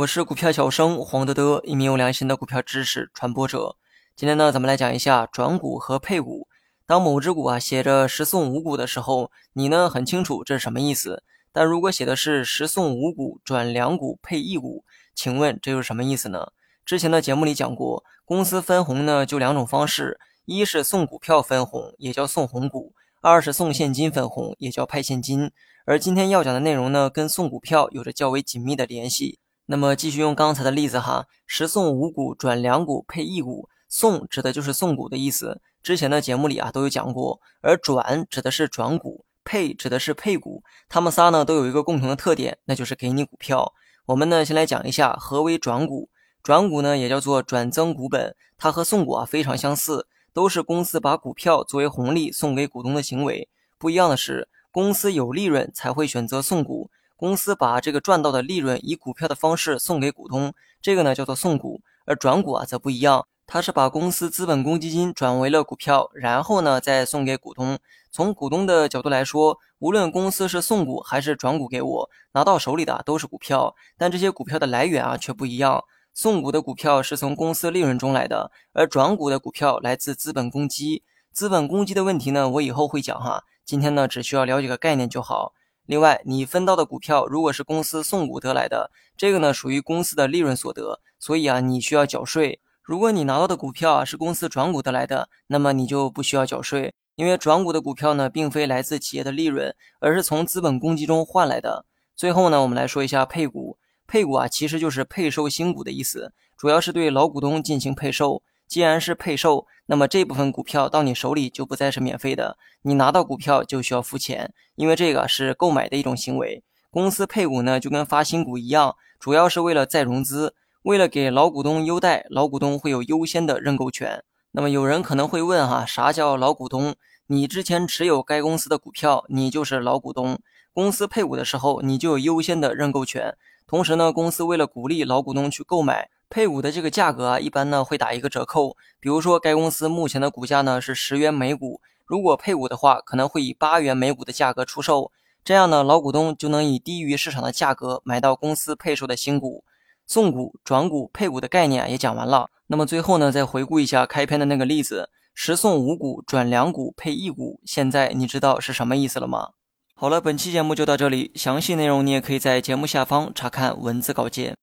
我是股票小生黄德德，一名有良心的股票知识传播者。今天呢，咱们来讲一下转股和配股。当某只股啊写着十送五股的时候，你呢很清楚这是什么意思。但如果写的是十送五股转两股配一股，请问这又是什么意思呢？之前的节目里讲过，公司分红呢就两种方式，一是送股票分红，也叫送红股；二是送现金分红，也叫派现金。而今天要讲的内容呢，跟送股票有着较为紧密的联系。那么继续用刚才的例子哈，十送五股转两股配一股，送指的就是送股的意思。之前的节目里啊都有讲过，而转指的是转股，配指的是配股。他们仨呢都有一个共同的特点，那就是给你股票。我们呢先来讲一下何为转股。转股呢也叫做转增股本，它和送股啊非常相似，都是公司把股票作为红利送给股东的行为。不一样的是，公司有利润才会选择送股。公司把这个赚到的利润以股票的方式送给股东，这个呢叫做送股，而转股啊则不一样，它是把公司资本公积金转为了股票，然后呢再送给股东。从股东的角度来说，无论公司是送股还是转股给我，拿到手里的都是股票，但这些股票的来源啊却不一样。送股的股票是从公司利润中来的，而转股的股票来自资本公积。资本公积的问题呢，我以后会讲哈，今天呢只需要了解个概念就好。另外，你分到的股票如果是公司送股得来的，这个呢属于公司的利润所得，所以啊你需要缴税。如果你拿到的股票啊是公司转股得来的，那么你就不需要缴税，因为转股的股票呢并非来自企业的利润，而是从资本公积中换来的。最后呢，我们来说一下配股。配股啊其实就是配售新股的意思，主要是对老股东进行配售。既然是配售，那么这部分股票到你手里就不再是免费的，你拿到股票就需要付钱，因为这个是购买的一种行为。公司配股呢，就跟发新股一样，主要是为了再融资，为了给老股东优待，老股东会有优先的认购权。那么有人可能会问哈，啥叫老股东？你之前持有该公司的股票，你就是老股东。公司配股的时候，你就有优先的认购权。同时呢，公司为了鼓励老股东去购买。配股的这个价格啊，一般呢会打一个折扣。比如说，该公司目前的股价呢是十元每股，如果配股的话，可能会以八元每股的价格出售。这样呢，老股东就能以低于市场的价格买到公司配售的新股。送股、转股、配股的概念也讲完了。那么最后呢，再回顾一下开篇的那个例子：十送五股转两股配一股，现在你知道是什么意思了吗？好了，本期节目就到这里，详细内容你也可以在节目下方查看文字稿件。